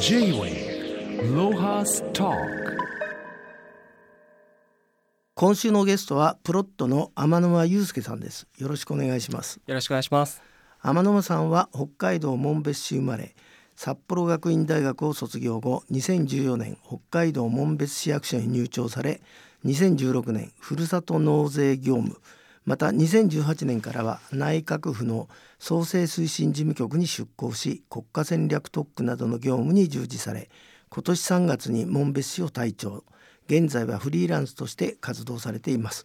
J-Way ロハスタ今週のゲストはプロットの天沼祐介さんです。よろしくお願いします。よろしくお願いします。天沼さんは北海道紋別市生まれ札幌学院大学を卒業後2014年北海道紋別市役所に入庁され2016年ふるさと納税業務また2018年からは内閣府の創生推進事務局に出向し国家戦略特区などの業務に従事され今年3月に紋別市を隊長現在はフリーランスとして活動されています、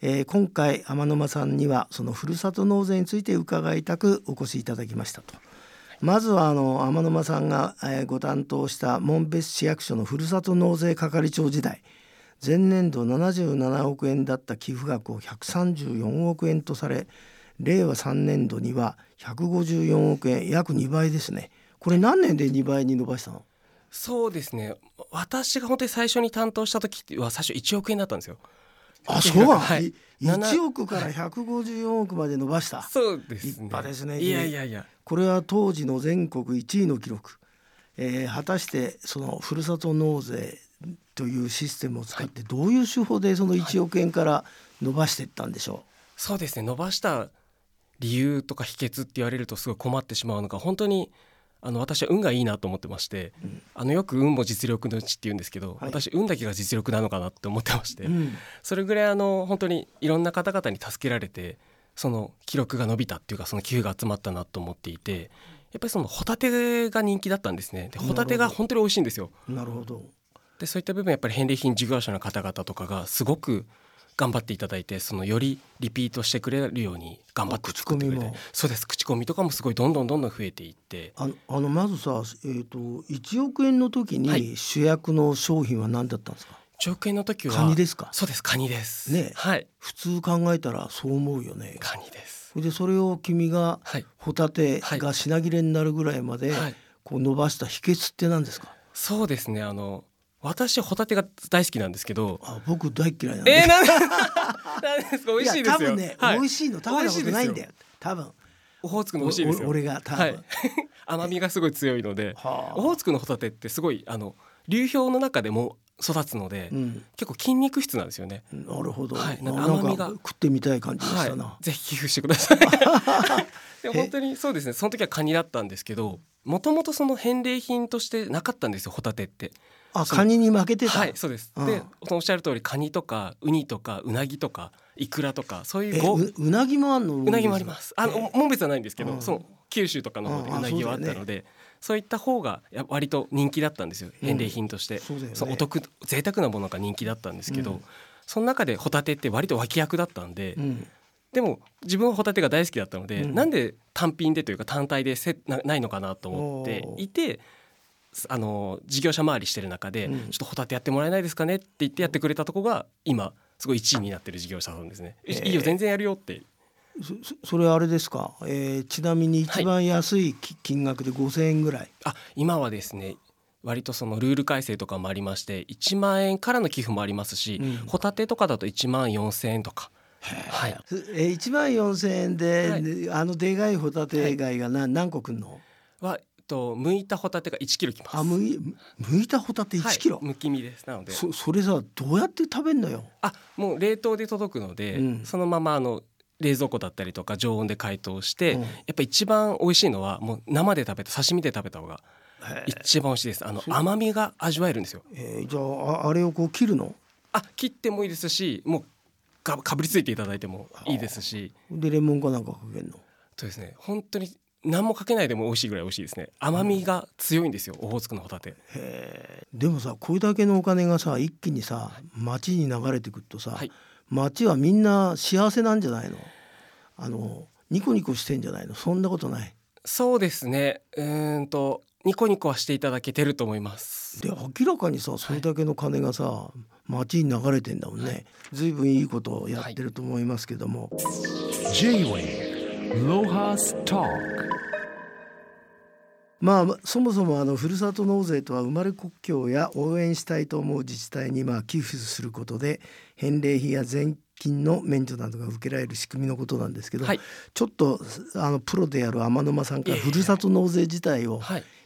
えー、今回天沼さんにはそのふるさと納税について伺いたくお越しいただきましたと。まずはあの天沼さんが、え、ご担当した紋別市役所のふるさと納税係長時代前年度77億円だった寄付額を134億円とされ令和3年度には154億円約2倍ですね。これ何年で2倍に伸ばしたの？そうですね。私が本当に最初に担当した時は最初1億円だったんですよ。あそうなはい。1億から154億まで伸ばした、そうですね。立派ですねいやいやいや。これは当時の全国1位の記録、えー、果たしてそのふるさと納税というシステムを使ってどういう手法でその1億円から伸ばしていったんでしょう、はい、そうですね。伸ばした理由とか秘訣って言われるとすごい困ってしまうのが本当にあの私は運がいいなと思ってまして、うん、あのよく運も実力のうちって言うんですけど、はい、私運だけが実力なのかなって思ってまして、うん、それぐらいあの本当にいろんな方々に助けられてその記録が伸びたっていうかその寄付が集まったなと思っていてやっぱりそのホタテが人気だったんですね。でホタテが本当に美味しいんですよ。なるほどでそういった部分やっぱり返礼品事業者の方々とかがすごく頑張っていただいてそのよりリピートしてくれるように頑張って作ってくれて。そうです口コミとかもすごいどんどんどんどん増えていって。ああのまずさ、えーと、1億円の時に主役の商品は何だったんですか、はい、1億円の時はカニですか？そうですカニです。ねはい。普通考えたらそう思うよね。カニです。でそれを君がホタテが品切れになるぐらいまでこう伸ばした秘訣って何ですか、そうですね。あの私ホタテが大好きなんですけど。あ僕大嫌いなんで。えー、なんですか？美味しいですよ。多分ね、はい、美味しいの食べたことないんだよ。多分。オホーツクの美味しいですよ。俺が多分、はい、甘みがすごい強いので、オホーツクのホタテってすごいあの流氷の中でも育つので、うん、結構筋肉質なんですよね。なるほど。はい、なんか甘みが。食ってみたい感じでしたな。はい、ぜひ寄付してください。で本当にそうですね。その時はカニだったんですけど、もともとその返礼品としてなかったんですよホタテって。あカニに負けてた。はいそうです、うん、でおっしゃる通りカニとかウニとかウナギとかイクラとかそういうごううなぎもあるの？うなぎもあります。あの紋別はないんですけど、うん、その九州とかの方でうなぎはあったので、そういった方がや割と人気だったんですよ返礼品として、そうね、そお得贅沢なものが人気だったんですけど、その中でホタテって割と脇役だったんで、でも自分はホタテが大好きだったので、うん、なんで単品でというか単体でせなないのかなと思っていてあの事業者回りしてる中で、うん、ちょっとホタテやってもらえないですかねって言ってやってくれたとこが今すごい1位になってる事業者さんですね。えー、いいよ全然やるよって。そそれあれですか、えー、ちなみに一番安い金額で5,000円ぐらい、はい、あ今はですね割とそのルール改正とかもありまして1万円からの寄付もありますし、うん、ホタテとかだと1万4,000円とか。はい、え1万4,000円で、はい、あのでかいホタテ貝が何,、何個くんの？はと剥いたホタテが1キロきます。あ剥い剥いたホタテ1キロ、はい、むき身です。なので。そそれさどうやって食べんのよ？あもう冷凍で届くので、うん、そのままあの冷蔵庫だったりとか常温で解凍して、うん、やっぱ一番美味しいのはもう生で食べた刺身で食べた方が一番美味しいです。あの甘みが味わえるんですよ、えー、じゃああれをこう切るの？あ切ってもいいですしもうかかぶりついていただいてもいいですし。でレモンかなんかかけるの？そうですね。本当に何もかけないでも美味しいぐらい美味しいですね。甘みが強いんですよオホーツクのホタテ。でもさこれだけのお金がさ一気にさ町に流れてくるとさ、はい、町はみんな幸せなんじゃないの？あのニコニコしてんじゃないの？そんなことない。そうですね。うんとニコニコはしていただけてると思います。で明らかにさそれだけの金がさ、はい、町に流れてんだもんね、はい、ずいぶんいいことをやってると思いますけども、はい、J-Way ロハスターまあそもそもあのふるさと納税とは生まれ故郷や応援したいと思う自治体にまあ寄付することで返礼品や税金の免除などが受けられる仕組みのことなんですけど、はい、ちょっとあのプロである天沼さんからふるさと納税自体を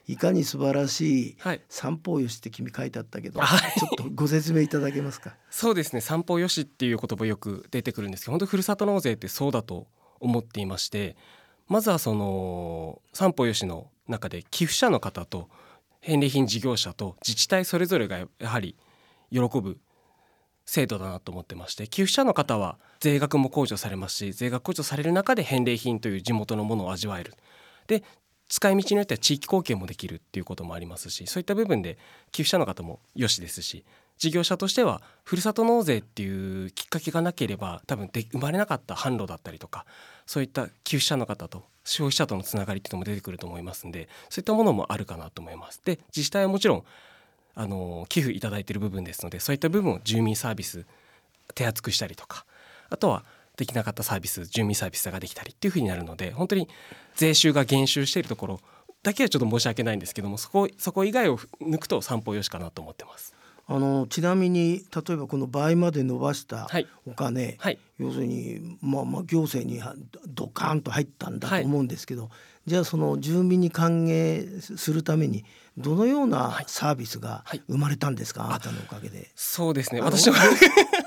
い。かに素晴らしいはい。三方よしって君書いてあったけど、はい。ちょっとご説明いただけますか？そうですね。散歩よしっていう言葉よく出てくるんですけど本当ふるさと納税ってそうだと思っていましてまずはその散歩よしの中で寄付者の方と返礼品事業者と自治体それぞれがやはり喜ぶ制度だなと思ってまして寄付者の方は税額も控除されますし税額控除される中で返礼品という地元のものを味わえる。で使い道によっては地域貢献もできるっていうこともありますしそういった部分で寄付者の方もよしですし事業者としてはふるさと納税っていうきっかけがなければ多分で生まれなかった販路だったりとかそういった寄付者の方と消費者とのつながりっていうのも出てくると思いますんでそういったものもあるかなと思います。で自治体はもちろんあの寄付いただいている部分ですのでそういった部分を住民サービス手厚くしたりとかあとはできなかったサービス住民サービスができたりっていうふうになるので本当に税収が減収しているところだけはちょっと申し訳ないんですけどもそこそこ以外を抜くと散歩よしかなと思ってます。あのちなみに例えばこの倍まで伸ばしたはい。お金、はい。要するに、まあ、まあ行政にはドカーンと入ったんだと思うんですけど、じゃあその住民に還元するためにどのようなサービスがはい。生まれたんですか、あなたのおかげで。そうですね。私は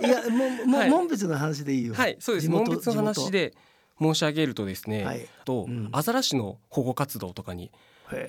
いやもうもう、はい。門別の話でいいよ。はいそうです。門別の話で申し上げるとですね、はい。と、うん。アザラシの保護活動とかに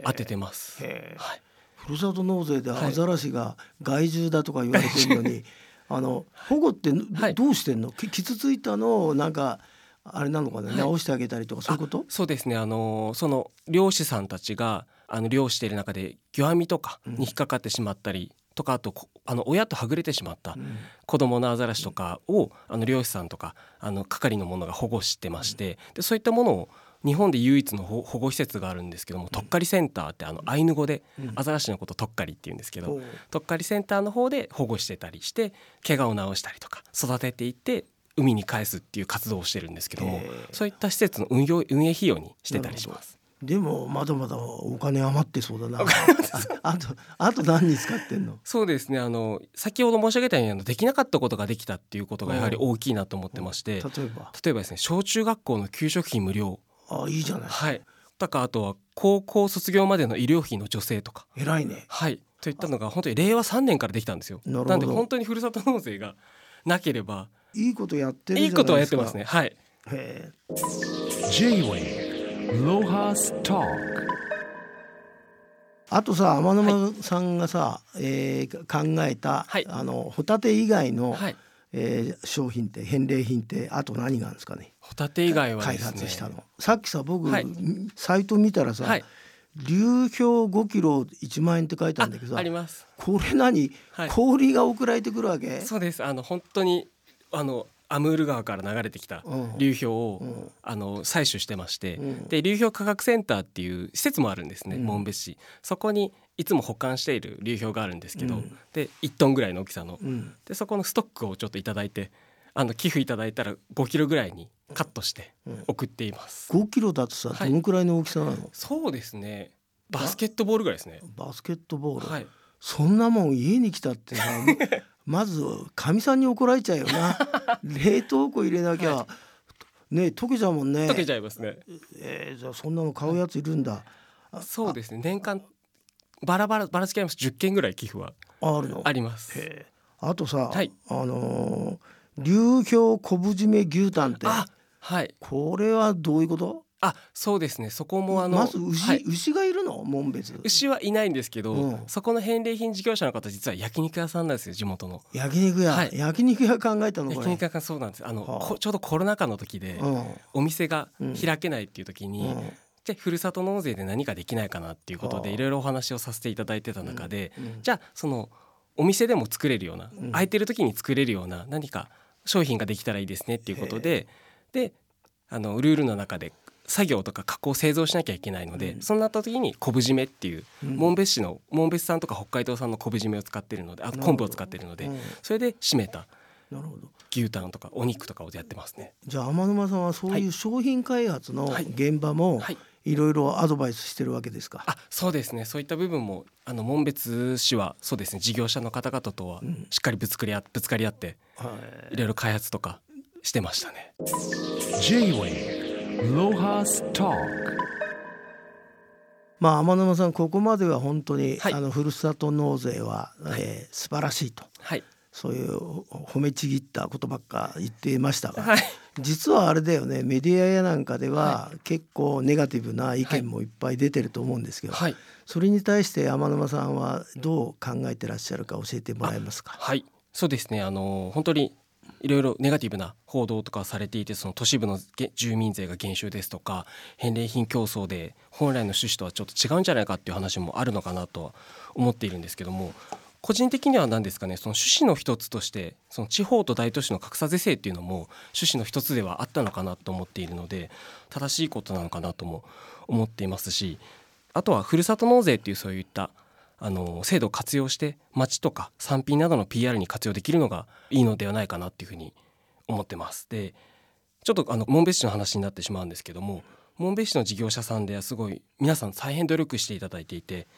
当ててます。はい、ふるさと納税ではい。アザラシが害獣だとか言われてるのに、あの保護ってどうしてんの？き傷ついたのをなんかあれなのかね、はい。直してあげたりとかそういうこと？そうですね。あのその漁師さんたちがあの漁している中で魚網とかに引っかかってしまったりとかあとこあの親とはぐれてしまったうん。子供のアザラシとかをあの漁師さんとかあの係の者が保護してましてでそういったものを日本で唯一の保保護施設があるんですけどもとっかりセンターってあのアイヌ語でうん。アザラシのこととっかりって言うんですけどとっかりセンターの方で保護してたりして怪我を治したりとか育てていって海に返すっていう活動をしてるんですけどもそういった施設の運用運営費用にしてたりします。でもまだまだお金余ってそうだな。ああとあと何に使ってんの？そうですね。あの先ほど申し上げたようにあのできなかったことができたっていうことがやはり大きいなと思ってまして例えば？例えばですね小中学校の給食費無料あいいじゃない。はいとかあとは高校卒業までの医療費の助成とか偉いね。はいといったのが本当に令和3年からできたんですよ。なるほどなんで本当にふるさと納税がなければいいことやってるじゃないですか。いいことはやってますね。。はい。へえあとさ天沼さんがさ、えー考えた、はいあのホタテ以外の、はい。えー商品って返礼品ってあと何があるんですかね？ホタテ以外はね。発したの。さっきさ僕、はいサイト見たらさ、はい。流氷5キロ1万円って書いてあるんだけどあります。これ何、はい氷が送られてくるわけ？そうです。あの本当にあのアムール川から流れてきたうん。流氷を、うん。あの採取してまして、うん。で流氷科学センターっていう施設もあるんですね、うん。紋別市そこにいつも保管している流氷があるんですけど、うん。で1トンぐらいの大きさの、うん。でそこのストックをちょっといただいてあの寄付いただいたら5キロぐらいにカットしてうん。送っています、5キロだとさはい。どのくらいの大きさなの、そうですね。バスケットボールぐらいですね。バスケットボール、はい。そんなもん家に来たってさまずかみさんに怒られちゃうよな。冷凍庫入れなきゃ、はね溶けちゃうもんね。溶けちゃいますね。えーじゃあそんなの買うやついるんだ、あそうですね。年間バラバラばらつきあります。10件ぐらい寄付はあるの？あります。へえあとさ、はい。あのー流氷昆布締め牛タンって。あはい。これはどういうこと？あそうですね。そこもあのまず牛、はい。牛がいるの？門別。牛はいないんですけど、うん。そこの返礼品事業者の方実は焼肉屋さんなんですよ地元の。焼肉屋、はい。焼肉屋考えたの？これ。焼肉屋そうなんです。あの、はあ。こちょうどコロナ禍の時で、うん。お店がうん。開けないっていう時に、うん。じゃあふるさと納税で何かできないかなっていうことではあ。いろいろお話をさせていただいてた中で、うん。じゃあそのお店でも作れるような、うん。空いてる時に作れるような何か商品ができたらいいですねっていうことでであのルールの中で作業とか加工製造しなきゃいけないので、うん。そうなった時に昆布締めっていううん。紋別市の紋別産とか北海道産の昆布締めを使ってるのであと昆布を使ってるので、うん。それで締めたなるほど。牛タンとかお肉とかをやってますね。じゃあ天沼さんはそういう商品開発のはい。現場もはい。いろいろアドバイスしてるわけですか、あそうですね。そういった部分もあの紋別市はそうですね。事業者の方々とはうん。しっかりぶつかり合ぶつかり合ってはい。いろいろ開発とかしてましたね。Talk まあ天沼さんここまでは本当に、はい。あのふるさと納税は、えー素晴らしいと。はい。そういう褒めちぎったことばっか言っていましたが、はい。実はあれだよねメディアやなんかでは結構ネガティブな意見もい。っぱい出てると思うんですけど、はい。それに対して天沼さんはどう考えてらっしゃるか教えてもらえますか？はい。そうですね。あの本当にいろいろネガティブな報道とかされていてその都市部の住民税が減収ですとか返礼品競争で本来の趣旨とはちょっと違うんじゃないかっていう話もあるのかなとは思っているんですけども個人的には何ですかねその趣旨の一つとしてその地方と大都市の格差是正っていうのも趣旨の一つではあったのかなと思っているので正しいことなのかなとも思っていますしあとはふるさと納税っていうそういったあの制度を活用して町とか産品などの PR に活用できるのがいいのではないかなっていうふうに思ってます。でちょっとあの紋別市の話になってしまうんですけども紋別市の事業者さんではすごい皆さん大変努力していただいていて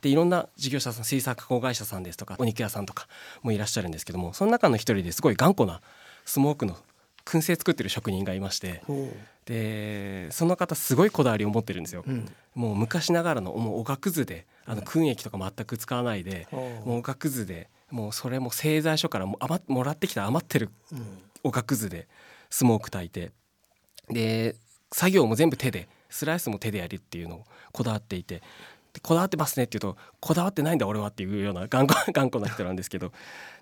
でいろんな事業者さん水産加工会社さんですとかお肉屋さんとかもいらっしゃるんですけどもその中の一人ですごい頑固なスモークの燻製作ってる職人がいましてほでその方すごいこだわりを持ってるんですよ。ううんもう昔ながらのもうおがくずであの燻液とか全く使わないで、もうおがくずでもうそれも製材所からも余っもらってきた余ってるうん。おがくずでスモーク炊いて。で作業も全部手でスライスも手でやるっていうのをこだわっていて。でこだわってますねって言うとこだわってないんだ俺はっていうような頑固 頑固な人なんですけど。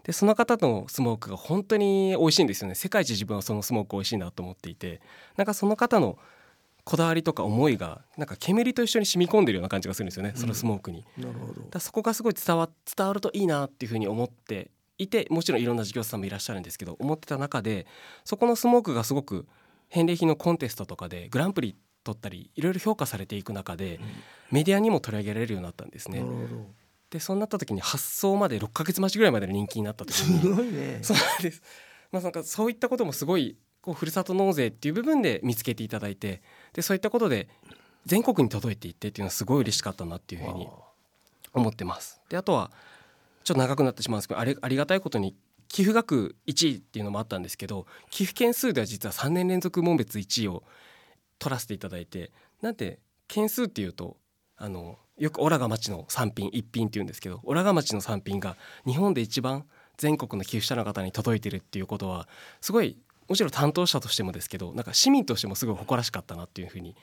でその方のスモークが本当に美味しいんですよね。世界一自分はそのスモーク美味しいなと思っていて。なんかその方のこだわりとか思いがなんか煙と一緒に染み込んでるような感じがするんですよね、そのスモークに。なるほど。だそこがすごい伝わ伝わるといいなっていうふうに思っていてもちろんいろんな事業者さんもいらっしゃるんですけど思ってた中でそこのスモークがすごく返礼品のコンテストとかでグランプリ取ったりいろいろ評価されていく中でメディアにも取り上げられるようになったんですね。なる。ほど。でそうなった時に発送まで6ヶ月待ちぐらいまでの人気になった時すにごいね。そうです。まあ、なんかそういったこともすごいこうふるさと納税っていう部分で見つけていただいてでそういったことで全国に届いていってっていうのはすごい嬉しかったなっていうふうに思ってます。であとはちょっと長くなってしまうんですけどありありがたいことに寄付額1位っていうのもあったんですけど寄付件数では実は3年連続門別1位を取らせていただいてなんて件数っていうとあのよくオラが町の産品一品っていうんですけどオラが町の産品が日本で一番全国の寄付者の方に届いてるっていうことはすごいもちろん担当者としてもですけどなんか市民としてもすごい誇らしかったなっていうふうに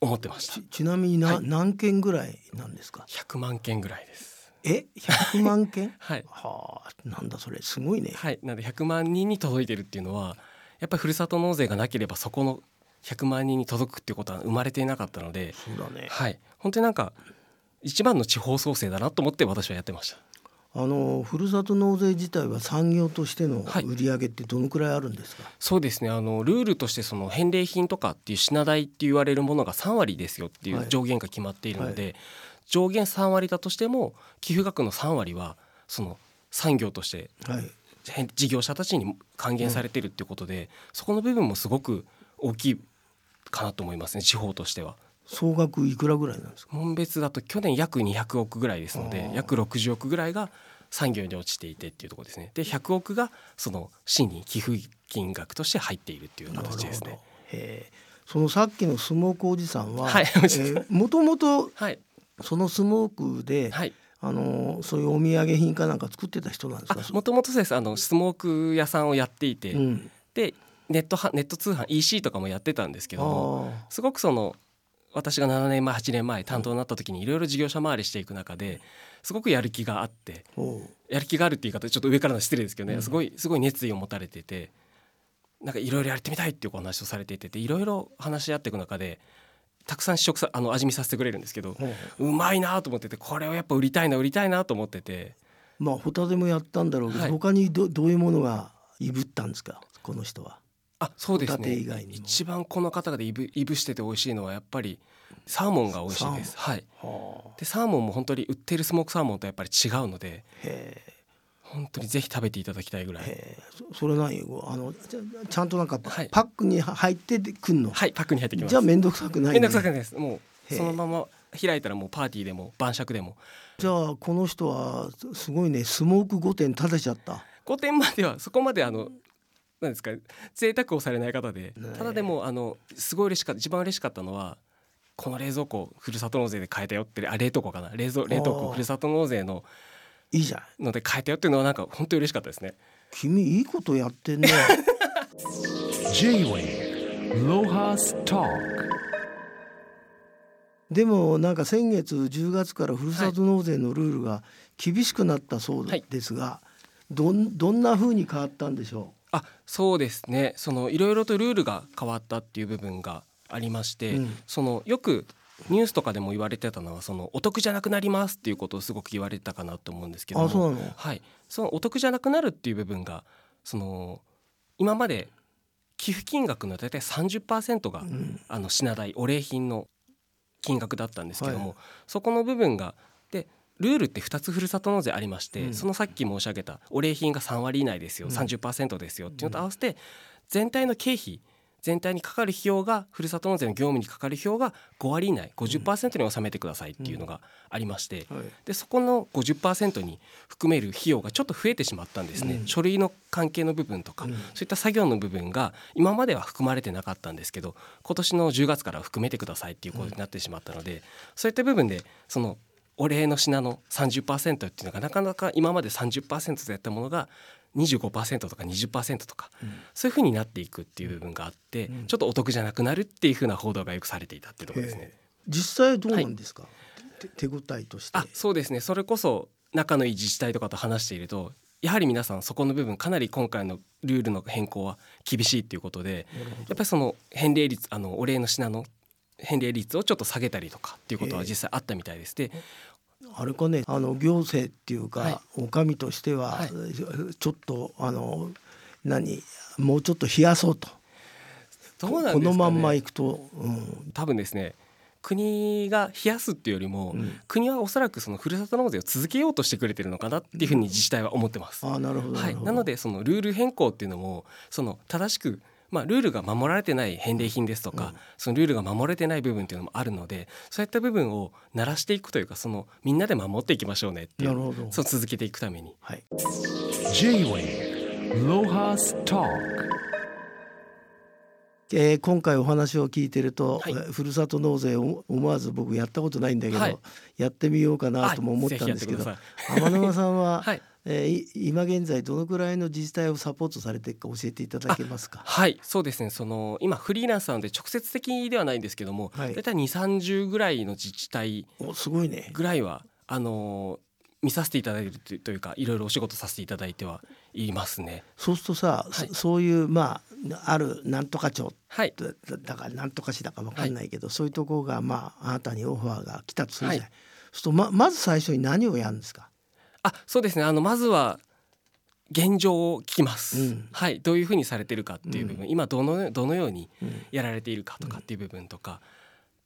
思ってました。ちちなみにな、はい。何件ぐらいなんですか？100万件ぐらいです。え？100万件？はい。はあなんだそれすごいね。はい、なので100万人に届いてるっていうのはやっぱりふるさと納税がなければそこの100万人に届くっていうことは生まれていなかったので、そうだね。はい、本当になんか一番の地方創生だなと思って私はやってました。あのふるさと納税自体は産業としてのはい。売り上げってどのくらいあるんですか、そうですね。あのルールとしてその返礼品とかっていう品代って言われるものが3割ですよっていはい。う上限が決まっているので、上限3割だとしても寄付額の3割はその産業として事業者たちに還元されてるっていうことで、そこの部分もすごく大きいかなと思いますね。地方としては。総額いくらぐらいなんですか？門別だと去年約200億ぐらいですので約60億ぐらいが産業に落ちていてっていうところですね。で100億がその市に寄付金額として入っているっていう形ですね。そのさっきのスモークおじさんは、はいえーもともとはい、そのスモークで、はい。あのそういうお土産品かなんか作ってた人なんですか？あもともとです。あのスモーク屋さんをやっていて、うん、でネットはネット通販 EC とかもやってたんですけどもあすごくその私が7年前8年前担当になった時にいろいろ事業者回りしていく中ですごくやる気があってやる気があるって言い方ちょっと上からの失礼ですけどね、うん。すごいすごい熱意を持たれててなんかいろいろやってみたいっていうお話をされていてでいろいろ話し合っていく中でたくさん試食さあの味見させてくれるんですけどほううまいなと思っててこれをやっぱ売りたいな売りたいなと思っててまあホタテもやったんだろうけど、はい。他にどどういうものがいぶったんですかこの人は？あそうですね。以外にも。一番この方がでいぶいぶしてて美味しいのはやっぱりサーモンが美味しいです。はい、はあ。でサーモンも本当に売ってるスモークサーモンとやっぱり違うのでへ本当にぜひ食べていただきたいぐらい。え。そそれ何あのちゃんとなんかパ,、はい。ックに入ってくんの、はいパックに入ってきます。じゃあ面倒くさくない、ね、めんどくさくないです。もうそのまま開いたらもうパーティーでも晩酌でも。じゃあこの人はすすごいねスモーク5点立てちゃった。5点まではそこまであのなんですか贅沢をされない方でただでもあのすごい嬉しかった一番嬉しかったのはこの冷蔵庫ふるさと納税で買えたよってあ冷凍庫かな。冷蔵冷凍庫ふるさと納税のいいじゃん。ので買えたよっていうのはなんか本当に嬉しかったですね。君いいことやってんね。J-Wave Lohas Talk. でもなんか先月10月からふるさと納税のルールが厳しくなったそうはいですが、どんどんな風に変わったんでしょあそうですね。そのいろいろとルールが変わったっていう部分がありまして、うん。そのよくニュースとかでも言われてたのはそのお得じゃなくなりますっていうことをすごく言われてたかなと思うんですけうどもあそうなの？はい、そのお得じゃなくなるっていう部分がその今まで寄付金額の大体30%が、ん。あの品代お礼品の金額だったんですけども、はい。そこの部分がでルールって2つふるさと納税ありまして、うん。そのさっき申し上げたお礼品が3割以内ですよ、うん。30%ですよっていうのと合わせて全体の経費全体にかかる費用がふるさと納税の業務にかかる費用が5割以内50%に収めてくださいっていうのがありまして、はい。でそこの50%に含める費用がちょっと増えてしまったんですね、うん。書類の関係の部分とか、うん。そういった作業の部分が今までは含まれてなかったんですけど今年の10月からは含めてくださいっていうことになってしまったので、そういった部分でそのお礼の品の30%っていうのがなかなか今まで30%でやったものが25%とか20%とか、そういうふうになっていくっていう部分があって、うん。ちょっとお得じゃなくなるっていうふうな報道がよくされていたっていうところですね。実際どうなんですか、て手応えとして。あそうですね。それこそ仲のいい自治体とかと話しているとやはり皆さんそこの部分かなり今回のルールの変更は厳しいっていうことでやっぱりその返礼率あのお礼の品の返礼率をちょっと下げたりとかっていうことは実際あったみたいです。であれかねあの行政っていうか、はい。お上としては、はい。ちょっとあの何もうちょっと冷やそうと。どうなんですかね。このまんまいくと、うん、多分ですね国が冷やすっていうよりも、うん。国はおそらくそのふるさと納税を続けようとしてくれてるのかなっていうふうに自治体は思ってます。あなるほど。はい、なのでそのルール変更っていうのもその正しく、まあ、ルールが守られてない返礼品ですとか、うん。そのルールが守れてない部分っていうのもあるのでそういった部分を鳴らしていくというかそのみんなで守っていきましょうねっていうなるほど。そう続けていくために。はい。J-Wave Lohas Talk えー今回お話を聞いてると、はい。えーふるさと納税を思わず僕やったことないんだけど、はい。やってみようかなとも思ったんですけど、天沼さんは、はいえーい今現在どのくらいの自治体をサポートされているか教えていただけますか？はいそうですねその今フリーランスなので直接的ではないんですけども、はい大体2 3 0ぐらいの自治体おすごいね。ぐらいはあの見させていただいてるというかいろいろお仕事させていただいてはいますね。そうするとさ、はいそそういうまああるなんとか町はいだからなんとか市だかわかんないけど、そういうところがまああなたにオファーが来たとするじゃない。はいそうするとままず最初に何をやるんですか？あそうですね。あのまずは現状を聞きます、うん。はい。どういうふうにされてるかっていう部分、今どのどのようにうん。やられているかとかっていう部分とか、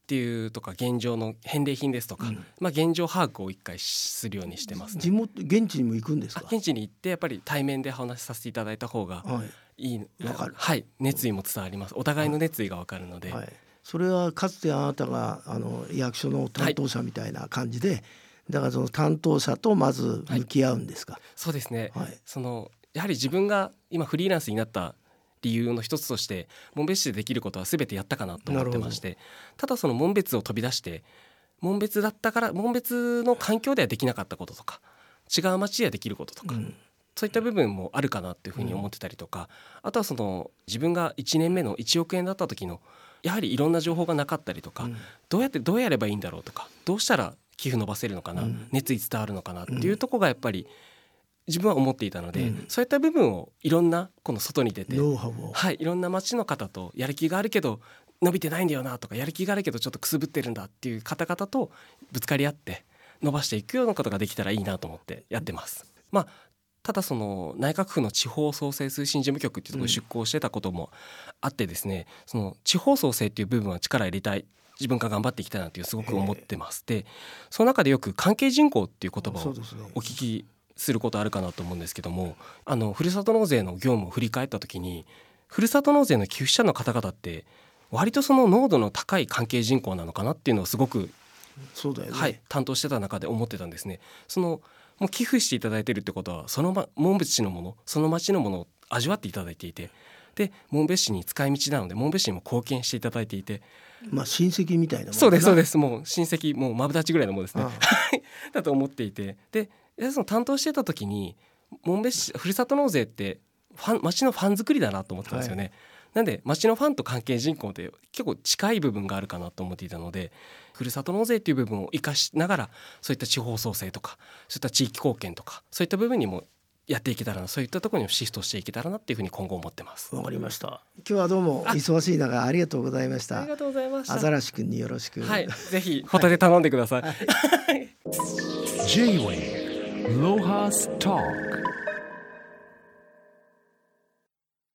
っていうとか現状の返礼品ですとか、うん。まあ現状把握を一回するようにしてますね。地元現地にも行くんですか？あ現地に行ってやっぱり対面で話させていただいた方がはい。いいわかる。はい。熱意も伝わります。お互いの熱意がわかるので、はい、それはかつてあなたがあの役所の担当者みたいな感じで、だからその担当者とまず向き合うんですか？そうですね、はい。そのやはり自分が今フリーランスになった理由の一つとして門別市でできることは全てやったかなと思ってましてただその門別を飛び出して門別だったから門別の環境ではできなかったこととか違う町ではできることとか、うん。そういった部分もあるかなっていうふうに思ってたりとか、あとはその自分が1年目の1億円だった時のやはりいろんな情報がなかったりとか、うん。どうやってどうやればいいんだろうとかどうしたら寄付伸ばせるのかな、うん。熱意伝わるのかなっていうところがやっぱり自分は思っていたので、うん。そういった部分をいろんなこの外に出て、はい、いろんな町の方とやる気があるけど伸びてないんだよなとかやる気があるけどちょっとくすぶってるんだっていう方々とぶつかり合って伸ばしていくようなことができたらいいなと思ってやってます。まあただその内閣府の地方創生推進事務局っていうところに出向してたこともあってですね、その地方創生っていう部分は力入れたい自分が頑張っていきたいなっていうすごく思ってます。でその中でよく関係人口っていう言葉をお聞きすることあるかなと思うんですけどもあのふるさと納税の業務を振り返った時にふるさと納税の寄付者の方々って割とその濃度の高い関係人口なのかなっていうのをすごく、そうだよね、はい、担当してた中で思ってたんですね。そのもう寄付していただいてるってことはそのま門別市のものその町のものを味わっていただいていてで紋別市に使い道なので紋別市にも貢献していただいていてまあ親戚みたいなもんそうですそうすです。もう親戚もうまぶたちぐらいのものですね。だと思っていて。ででその担当してた時に紋別市ふるさと納税ってファン町のファン作りだなと思ってたんですよね。なんで町のファンと関係人口って結構近い部分があるかなと思っていたのでふるさと納税っていう部分を生かしながらそういった地方創生とかそういった地域貢献とかそういった部分にもやっていけたらなそういったところにもシフトしていけたらなっていうふうに今後思ってます。わかりました今日はどうも忙しい中ありがとうございましたありがとうございました。アザラシ君によろしくはい、ぜひホタテ頼んでください。J-Wave Lohas Talk